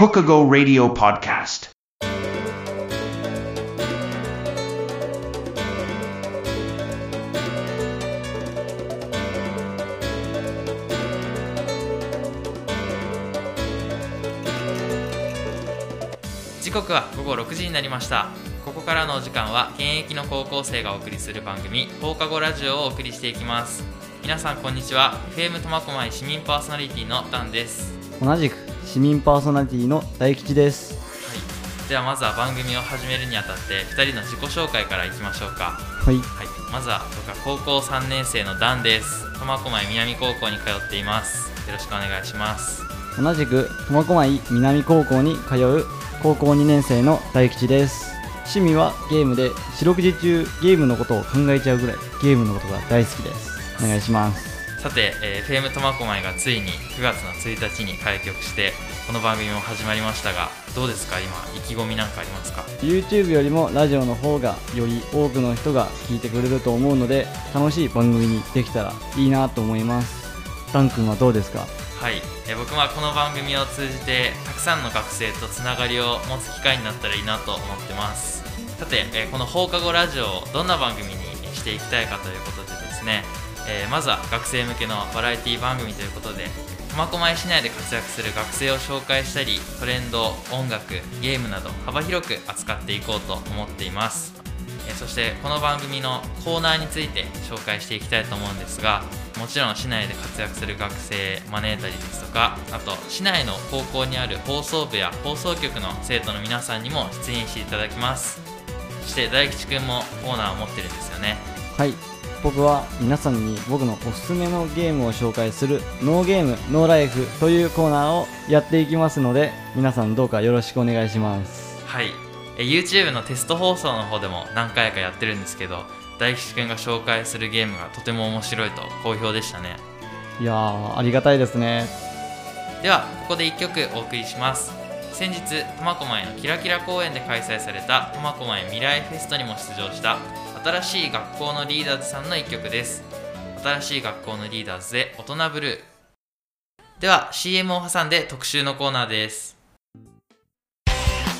Hokago Radio Podcast. 時刻は午後6時になりましたここからのお時間は現役の高校生がお送りする番組放課後ラジオをお送りしていきます皆さんこんにちは FM 苫小牧市民パーソナリティのダンです同じく市民パーソナリティの大吉です。はい。ではまずは番組を始めるにあたって2人の自己紹介からいきましょうか。はい。はい。まずは僕は高校3年生のダンです。苫小牧南高校に通っています。よろしくお願いします。同じく苫小牧南高校に通う高校2年生の大吉です。趣味はゲームで四六時中ゲームのことを考えちゃうぐらいゲームのことが大好きです。お願いしますさて、えー、FM 苫小牧がついに9月の1日に開局してこの番組も始まりましたがどうですか？今意気込みなんかありますか？YouTube よりもラジオの方がより多くの人が聞いてくれると思うので楽しい番組にできたらいいなと思います。ダン君はどうですか？はい、えー僕はこの番組を通じてたくさんの学生とつながりを持つ機会になったらいいなと思ってます。さて、えーこの放課後ラジオをどんな番組にしていきたいかということでですね、えーまずは学生向けのバラエティ番組ということで苫小牧市内で活躍する学生を紹介したりトレンド音楽ゲームなど幅広く扱っていこうと思っています。えーそしてこの番組のコーナーについて紹介していきたいと思うんですがもちろん市内で活躍する学生招いたりですとかあと市内の高校にある放送部や放送局の生徒の皆さんにも出演していただきます。そして大吉くんもコーナーを持ってるんですよね。はい。僕は皆さんに僕のおすすめのゲームを紹介するノーゲームノーライフというコーナーをやっていきますので皆さんどうかよろしくお願いします。はい。え YouTube のテスト放送の方でも何回かやってるんですけど大吉くんが紹介するゲームがとても面白いと好評でしたね。いやーありがたいですね。ではここで1曲お送りします。先日苫小牧のキラキラ公園で開催された苫小牧未来フェストにも出場した新しい学校のリーダーズさんの1曲です。新しい学校のリーダーズで大人ブルー。では CM を挟んで特集のコーナーです。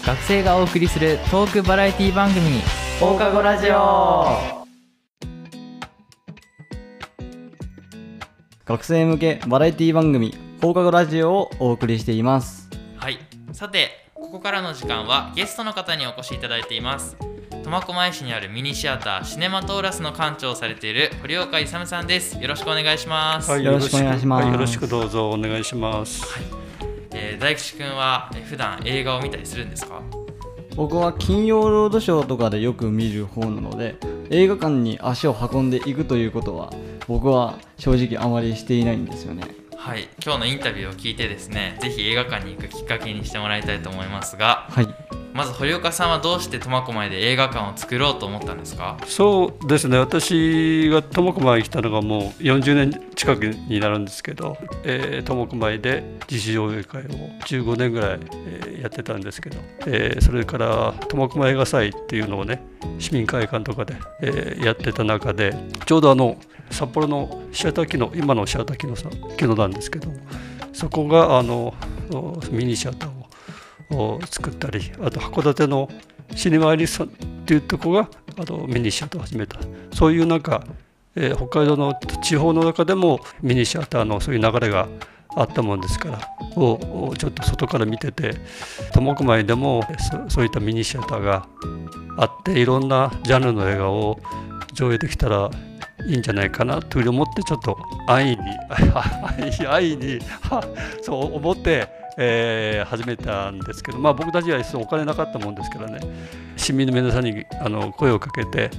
学生がお送りするトークバラエティ番組放課後ラジオ。学生向けバラエティ番組放課後ラジオをお送りしています。はい。さてここからの時間はゲストの方にお越しいただいています苫小牧市にあるミニシアターシネマトーラスの館長をされている堀岡勇さんです。よろしくお願いします、はい、よろしくお願いします。はよろしくどうぞお願いします。えー大吉くんはえー普段映画を見たりするんですか？僕は金曜ロードショーとかでよく見る方なので映画館に足を運んでいくということは僕は正直あまりしていないんですよね。はい。今日のインタビューを聞いてですねぜひ映画館に行くきっかけにしてもらいたいと思いますがはいまず堀岡さんはどうして苫小牧で映画館を作ろうと思ったんですか？そうですね、私が苫小牧に来たのがもう40年近くになるんですけど、えー苫小牧で自主上映会を15年ぐらい、えーやってたんですけど、えーそれから苫小牧映画祭っていうのをね、市民会館とかで、えーやってた中で、ちょうどあの札幌のシアター機能、今のシアター機能さ機能なんですけど、そこがあのミニシアターをを作ったりあと函館のシネマアリスっていうとこがあのミニシアターを始めた。そういうなんか、えー北海道の地方の中でもミニシアターのそういう流れがあったもんですからをちょっと外から見てて苫小牧でもそそういったミニシアターがあっていろんなジャンルの映画を上映できたらいいんじゃないかなというふうに思ってちょっと安易に 安易にそう思って、えー始めたんですけど、まあ、僕たちはお金なかったもんですからね市民の皆さんにあの声をかけて、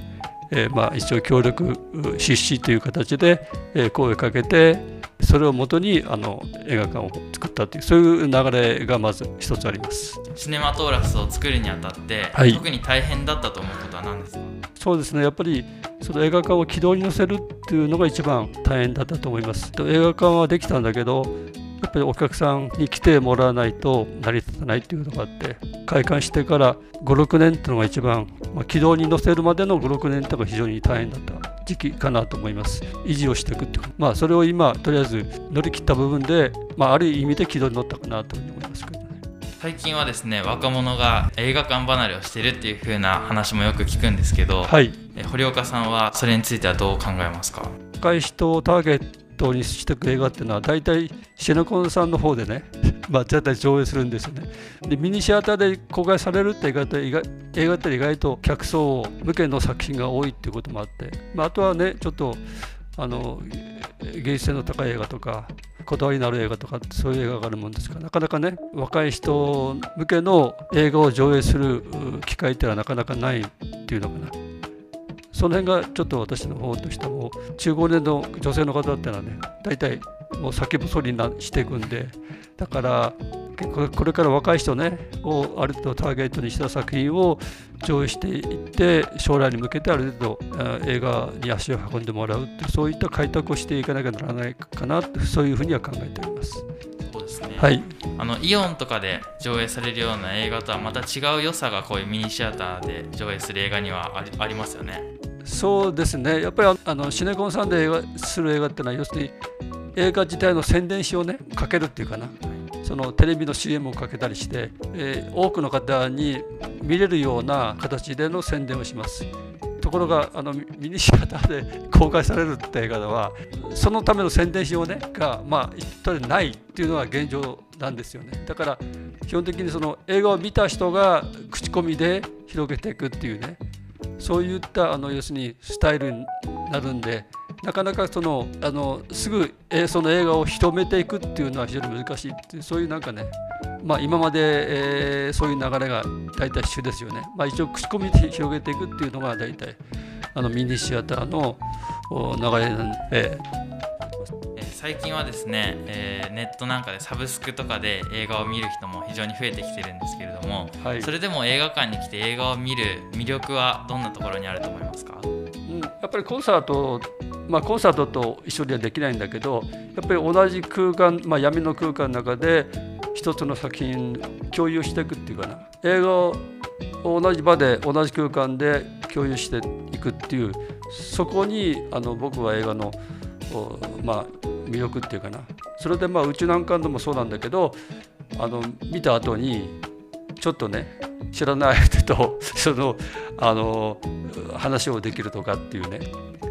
えーまあ、一応協力出資という形で、えー声をかけてそれをもとにあの映画館を作ったというそういう流れがまず一つあります。シネマトーラスを作るにあたって、はい特に大変だったと思うことは何ですか？そうですねやっぱりその映画館を軌道に乗せるっていうのが一番大変だったと思います。で映画館はできたんだけどやっぱりお客さんに来てもらわないと成り立たないっていうのがあって開館してから56年っていうのが一番、まあ、軌道に乗せるまでの56年っていうのが非常に大変だった時期かなと思います。維持をしていくっていうかまあそれを今とりあえず乗り切った部分で、まあ、ある意味で軌道に乗ったかなというふうに思いますけどね。最近はですね若者が映画館離れをしてるっていう風な話もよく聞くんですけど、はい。え堀岡さんはそれについてはどう考えますか？若い人をターゲットにしていく映画っていうのは大体シネコンさんの方でね まあ絶対上映するんですよね。でミニシアターで公開されるって映画って意外映画って意外と客層向けの作品が多いっていうこともあって、まあ、あとはねちょっとあの芸術性の高い映画とかこだわりのある映画とかそういう映画があるもんですからなかなかね若い人向けの映画を上映する機会っていうのはなかなかないっていうのかな。その辺がちょっと私の方としても中高年の女性の方っていうのはね大体もう先細りになしていくんでだからこれから若い人ねをある程度ターゲットにした作品を上映していって将来に向けてある程度あ映画に足を運んでもらうってそういった開拓をしていかなきゃならないかなってそういうふうには考えております。そうですね、はい、あのイオンとかで上映されるような映画とはまた違う良さがこういうミニシアターで上映する映画にはありありますよねそうですね。やっぱりあのシネコンさんで映画する映画っていうのは要するに映画自体の宣伝誌をね。かけるっていうかな。そのテレビの CM をかけたりして、えー多くの方に見れるような形での宣伝をします。ところがあのミニシアターで公開されるって映画ではそのための宣伝誌をねがまあ一人でないっていうのが現状なんですよね。だから基本的にその映画を見た人が口コミで広げていくっていうね。そういったあの要するにスタイルになるんでなかなかそのあのすぐその映画を広めていくっていうのは非常に難しいっていうそういうなんかねまあ今まで、えーそういう流れが大体主ですよね。まあ一応口コミで広げていくっていうのが大体あのミニシアターの流れなんで、えー最近はですね、えーネットなんかでサブスクとかで映画を見る人も非常に増えてきてるんですけれども、はい。それでも映画館に来て映画を見る魅力はどんなところにあると思いますか？うん、やっぱりコンサート、まあ、コンサートと一緒にはできないんだけどやっぱり同じ空間、まあ、闇の空間の中で一つの作品共有していくっていうかな。映画を同じ場で同じ空間で共有していくっていうそこにあの僕は映画の、おまあ、魅力っていうかなそれでまあ宇宙難関でもそうなんだけどあの見た後にちょっとね知らない相手と そのあの話をできるとかっていうね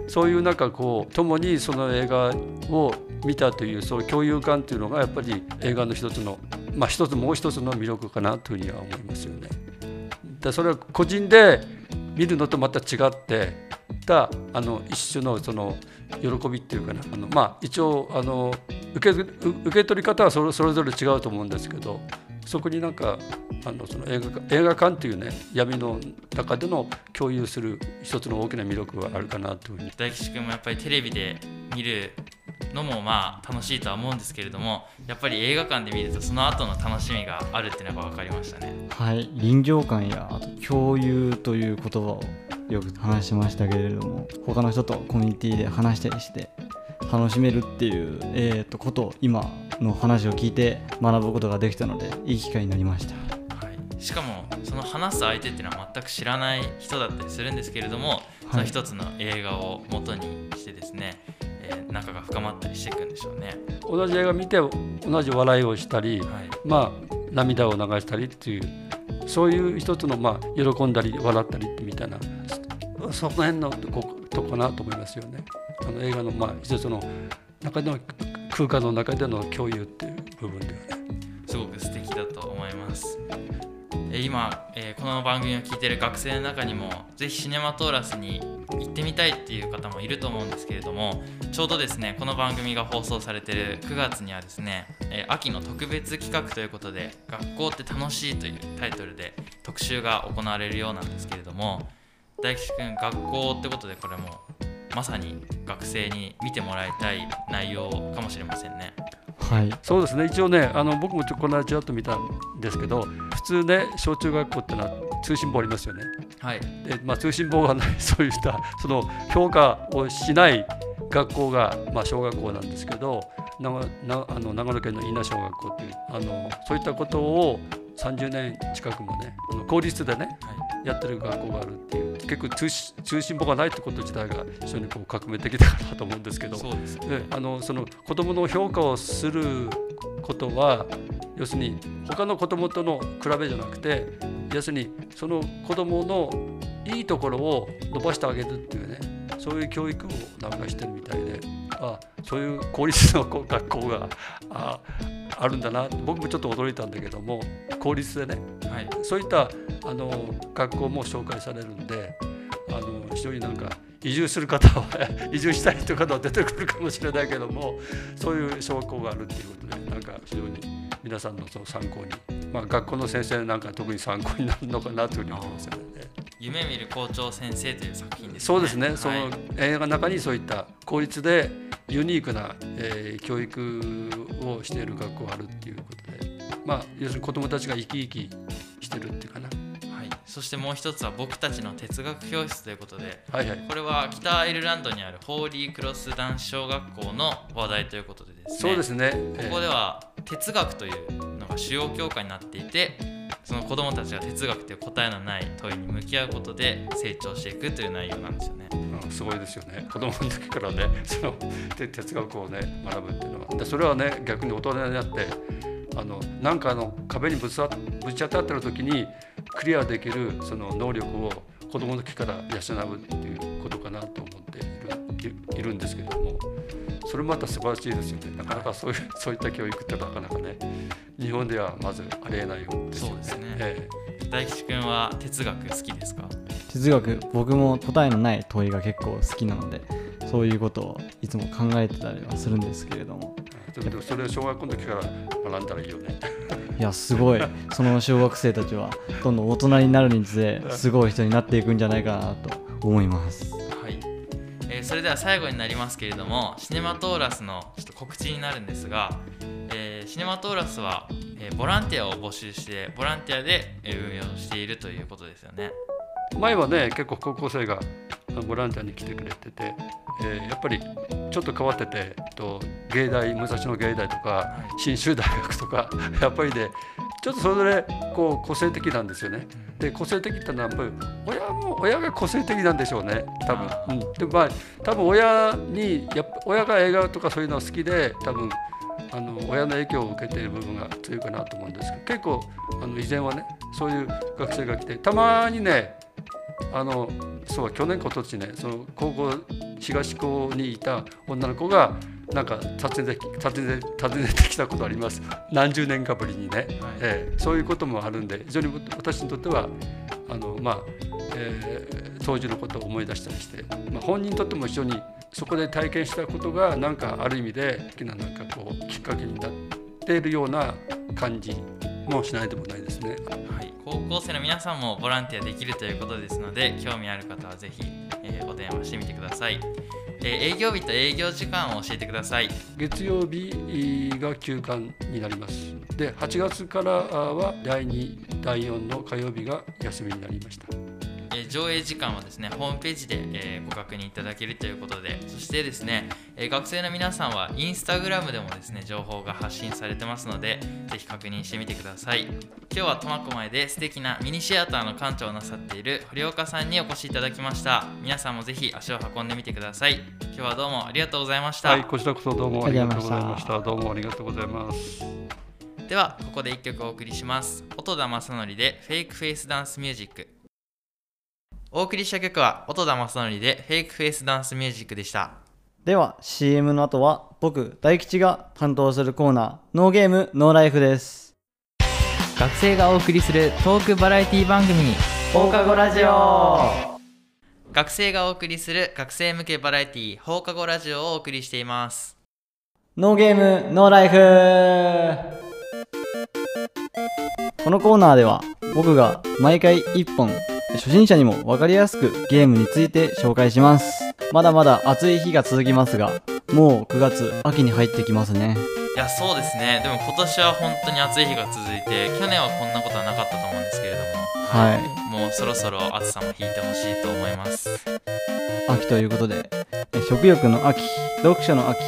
そういうなんかこう共にその映画を見たというそういう共有感っていうのがやっぱり映画の一つのまあ一つもう一つの魅力かなというふうには思いますよね。でそれは個人で見るのとまた違ってたあの一種のその喜びっていうかなあのまあ一応あの受けう受け取り方はそれそれぞれ違うと思うんですけどそこになんかあのその映画館映画館っていうね闇の中での共有する一つの大きな魅力があるかなというふうに。大吉君もやっぱりテレビで見るのもまあ楽しいとは思うんですけれどもやっぱり映画館で見るとその後の楽しみがあるっていうのが分かりましたね。はい臨場感やあと共有という言葉をよく話しましたけれども他の人とコミュニティで話したりして楽しめるっていう、えー、とことを今の話を聞いて学ぶことができたのでいい機会になりました。はい、しかもその話す相手っていうのは全く知らない人だったりするんですけれども、その一つの映画を元にしてですね、えー仲が深まったりしていくんでしょうね。同じ映画見て同じ笑いをしたり、はい、まあ涙を流したりっていうそういう一つのまあ喜んだり笑ったりってみたいなその辺のとこかなと思いますよね。あの映画のまあ一つの中での空間の中での共有っていう部分ではね。すごく素敵だと思います。え今、えーこの番組を聞いてる学生の中にもぜひシネマトーラスに行ってみたいっていう方もいると思うんですけれどもちょうどですねこの番組が放送されてる9月にはですね、えー秋の特別企画ということで「学校って楽しい」というタイトルで特集が行われるようなんですけれども大吉くん学校ってことでこれもまさに学生に見てもらいたい内容かもしれませんね。はいそうですね一応ねあの僕もちょこの間ちらっと見たんですけど普通ね小中学校ってのは通信簿ありますよね。はい、でまあ、通信簿がない そういったその評価をしない学校が、まあ、小学校なんですけど長なあの長野県の稲小学校というあのそういったことを30年近くもねあの公立でねはいやってる学校があるっていう結構通信通信簿がないってこと自体が非常にこう革命的だなと思うんですけどそうですね。であのその子どもの評価をすることは要するに他の子供との比べじゃなくて要するにその子供のいいところを伸ばしてあげるっていうねそういう教育をなんかしてるみたいであそういう公立のこう学校がああるんだな。僕もちょっと驚いたんだけども公立でね。はい。そういったあの学校も紹介されるんであの非常になんか移住する方は 移住したいという方は出てくるかもしれないけどもそういう小学校があるっていうことでなんか非常に皆さんのその参考に、まあ、学校の先生なんか特に参考になるのかなというふうに思いますよね。夢見る校長先生という作品ですね。そうですね、そはい。の映画の中にそういった公立でユニークな、えー教育をしている学校があるっていうことで、まあ、要するに子どもたちが生き生きしてるっていうかな。はい、そしてもう一つは僕たちの哲学教室ということではいはい。これは北アイルランドにあるホーリークロス男子小学校の話題ということでですね。そうですね、えー。ここでは哲学というのが主要教科になっていてその子どもたちが哲学という答えのない問いに向き合うことで成長していくという内容なんですよね。うんすごいですよね。子供の時からね その哲学をね学ぶっていうのは。でそれはね逆に大人になってあのなんかあの壁にぶつぶち当たってる時にクリアできるその能力を子供の時から養うっていうことかなと思っているいるんですけども。それもまた素晴らしいですよね。なかなかそういうそういった教育ってなかなかね日本ではまずありえないようですよね。そうですね。え大吉くんは哲学好きですか？哲学僕も答えのない問いが結構好きなのでそういうことをいつも考えてたりはするんですけれども。えでもそれを小学校の時から学んだらいいよね。いやすごい。その小学生たちはどんどん大人になるにつれすごい人になっていくんじゃないかなと思いますそれでは最後になりますけれどもシネマトーラスのちょっと告知になるんですが、えーシネマトーラスは、えーボランティアを募集してボランティアでえー運営をしているということですよね。前はね結構高校生がボランティアに来てくれてて、えーやっぱりちょっと変わってて、えっと、芸大武蔵野芸大とか信州大学とかやっぱりでちょっとそれぞれこう個性的なんですよね。で個性的ってのはやっぱり親も親が個性的なんでしょうね多分。うん、でまあ多分親にやっぱ親が映画とかそういうのが好きで多分あの親の影響を受けている部分が強いかなと思うんですけど結構あの以前はねそういう学生が来てたまにねあのそう去年今年ねその高校東高にいた女の子がなんか訪ねて訪ねて訪ねてきたことあります。何十年かぶりにね、はい。ええ。そういうこともあるんで非常に私にとってはあのまあ、えー当時のことを思い出したりして、まあ、本人にとっても一緒にそこで体験したことがなんかある意味で大きななんかこうきっかけになっているような感じもしないでもないですね。はい、高校生の皆さんもボランティアできるということですので興味ある方はぜひ、えーお電話してみてください、えー営業日と営業時間を教えてください。月曜日が休館になります。で8月からは第2第4の火曜日が休みになりました。えー上映時間はですねホームページで、えーご確認いただけるということでそしてですね、えー学生の皆さんはインスタグラムでもですね情報が発信されてますのでぜひ確認してみてください。今日は苫小牧で素敵なミニシアターの館長をなさっている堀岡さんにお越しいただきました。皆さんもぜひ足を運んでみてください。今日はどうもありがとうございました、はいこちらこそどうもありがとうございましありがとうございました。どうもありがとうございます。ではここで1曲お送りします。音田正則でフェイクフェイスダンスミュージックお送りした曲は音田正則でフェイクフェイスダンスミュージックでした。では CM の後は僕大吉が担当するコーナーノーゲームノーライフです。学生がお送りするトークバラエティ番組放課後ラジオ。学生がお送りする学生向けバラエティ放課後ラジオをお送りしています。ノーゲームノーライフ。このコーナーでは僕が毎回1本初心者にも分かりやすくゲームについて紹介します。まだまだ暑い日が続きますがもう9月秋に入ってきますね。いやそうですね。でも今年は本当に暑い日が続いて去年はこんなことはなかったと思うんですけれども。はい。もうそろそろ暑さも引いてほしいと思います。秋ということでえ食欲の秋読書の秋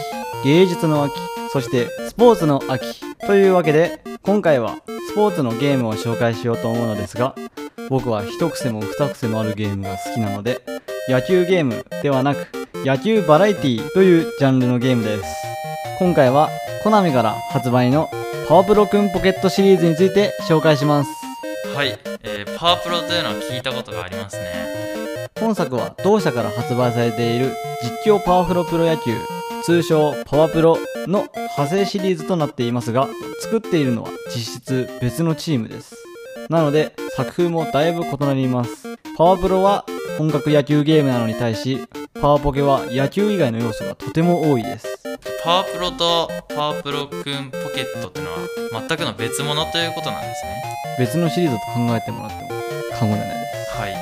芸術の秋そしてスポーツの秋というわけで今回はスポーツのゲームを紹介しようと思うのですが僕は一癖も二癖もあるゲームが好きなので野球ゲームではなく野球バラエティというジャンルのゲームです。今回はコナミから発売のパワプロくんポケットシリーズについて紹介します。はい、えーパワープロというのは聞いたことがありますね。本作は同社から発売されている実況パワフロプロ野球通称パワプロの派生シリーズとなっていますが作っているのは実質別のチームですなので作風もだいぶ異なります。パワプロは本格野球ゲームなのに対しパワポケは野球以外の要素がとても多いです。パワープロとパワープロくんポケットっていうのは全くの別物ということなんですね。別のシリーズと考えてもらっても過言じゃないです。はい、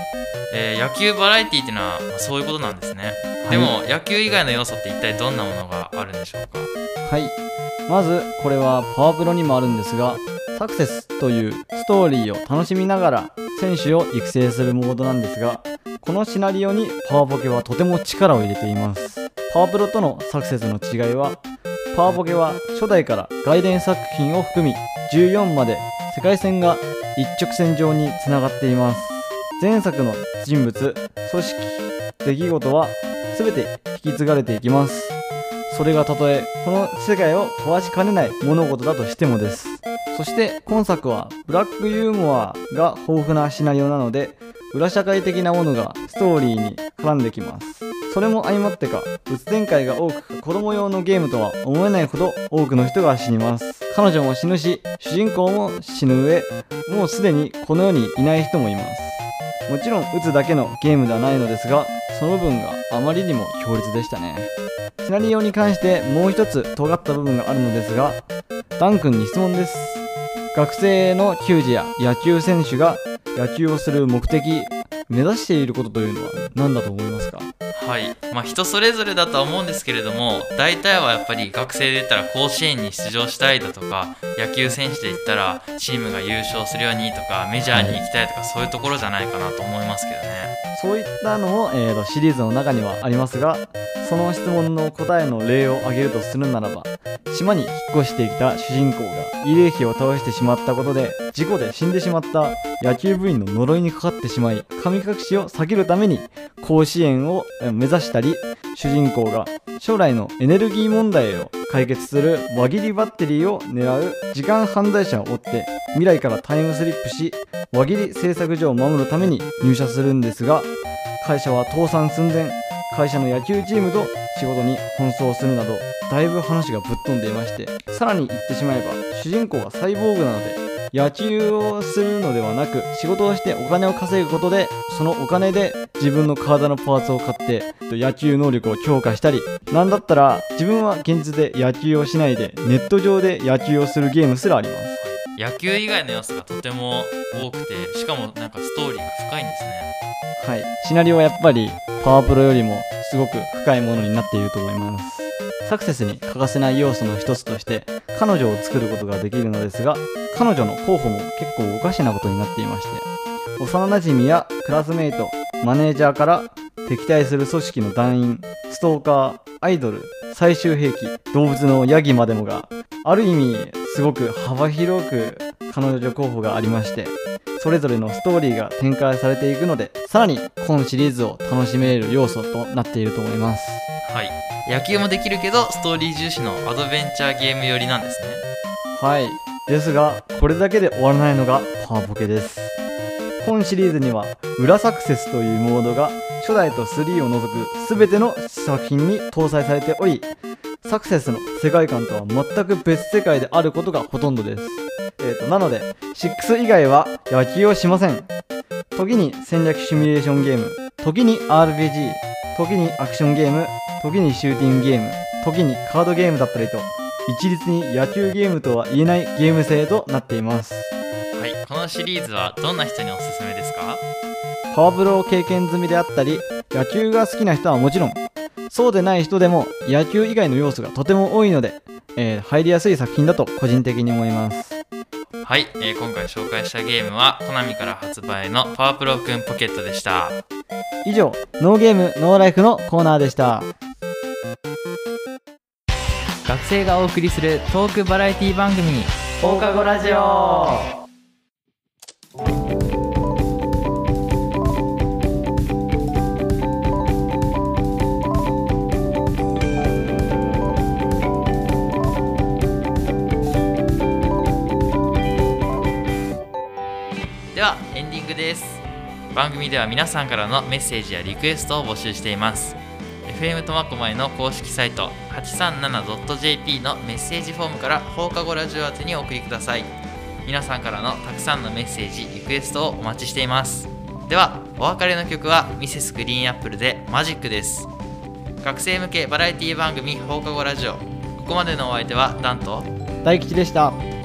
えー野球バラエティっていうのは、まあそういうことなんですね、でも野球以外の要素って一体どんなものがあるんでしょうか？はい。まず、これはパワプロにもあるんですが、サクセスというストーリーを楽しみながら選手を育成するモードなんですが、このシナリオにパワポケはとても力を入れています。パワプロとのサクセスの違いは、パワポケは初代から外伝作品を含み14まで世界線が一直線上につながっています。前作の人物、組織、出来事は全て引き継がれていきます。それがたとえこの世界を壊しかねない物事だとしてもですそして今作はブラックユーモアが豊富なシナリオなので裏社会的なものがストーリーに絡んできます。それも相まってかうつ展開が多く子供用のゲームとは思えないほど多くの人が死にます。彼女も死ぬし主人公も死ぬ上もうすでにこの世にいない人もいます。もちろん打つだけのゲームではないのですがその分があまりにも強烈でしたね。シナリオに関してもう一つ尖った部分があるのですがダン君に質問です。学生の球児や野球選手が野球をする目的目指していることというのは何だと思いますか？はい。まあ人それぞれだとは思うんですけれども大体はやっぱり学生で言ったら甲子園に出場したいだとか野球選手で言ったらチームが優勝するようにとかメジャーに行きたいとかそういうところじゃないかなと思いますけどね。そういったのも、えーとシリーズの中にはありますがその質問の答えの例を挙げるとするならば島に引っ越してきた主人公が慰霊碑を倒してしまったことで事故で死んでしまった野球部員の呪いにかかってしまい神隠しを避けるために甲子園を目指したり主人公が将来のエネルギー問題を解決する輪切りバッテリーを狙う時間犯罪者を追って未来からタイムスリップし輪切り製作所を守るために入社するんですが会社は倒産寸前会社の野球チームと仕事に奔走するなどだいぶ話がぶっ飛んでいましてさらに言ってしまえば主人公はサイボーグなので野球をするのではなく仕事をしてお金を稼ぐことでそのお金で自分の体のパーツを買って野球能力を強化したりなんだったら自分は現実で野球をしないでネット上で野球をするゲームすらあります。野球以外の要素がとても多くてしかもなんかストーリーが深いんですね。はい。シナリオはやっぱりパワープロよりもすごく深いものになっていると思いますサクセスに欠かせない要素の一つとして彼女を作ることができるのですが彼女の候補も結構おかしなことになっていまして幼馴染やクラスメイトマネージャーから敵対する組織の団員ストーカーアイドル最終兵器動物のヤギまでもがある意味すごく幅広く彼女候補がありましてそれぞれのストーリーが展開されていくのでさらに本シリーズを楽しめる要素となっていると思います。はい。野球もできるけどストーリー重視のアドベンチャーゲーム寄りなんですね。はい。ですがこれだけで終わらないのがパワポケです。本シリーズには裏サクセスというモードが初代と3を除く全ての作品に搭載されておりサクセスの世界観とは全く別世界であることがほとんどです。えーとなので6以外は野球をしません。時に戦略シミュレーションゲーム時に RPG 時にアクションゲーム時にシューティングゲーム時にカードゲームだったりと一律に野球ゲームとは言えないゲーム性となっています。このシリーズはどんな人におすすめですか？パワプロを経験済みであったり野球が好きな人はもちろんそうでない人でも野球以外の要素がとても多いので、えー入りやすい作品だと個人的に思います。はい、えー今回紹介したゲームはコナミから発売のパワプロくんポケットでした。以上ノーゲームノーライフのコーナーでした。学生がお送りするトークバラエティ番組放課後ラジオではエンディングです。番組では皆さんからのメッセージやリクエストを募集しています。FM 苫小牧の公式サイト 837.jp のメッセージフォームから放課後ラジオ宛てにお送りください。皆さんからのたくさんのメッセージリクエストをお待ちしています。ではお別れの曲はミセスグリーンアップルでマジックです。学生向けバラエティ番組放課後ラジオ。ここまでのお相手はダンと大吉でした。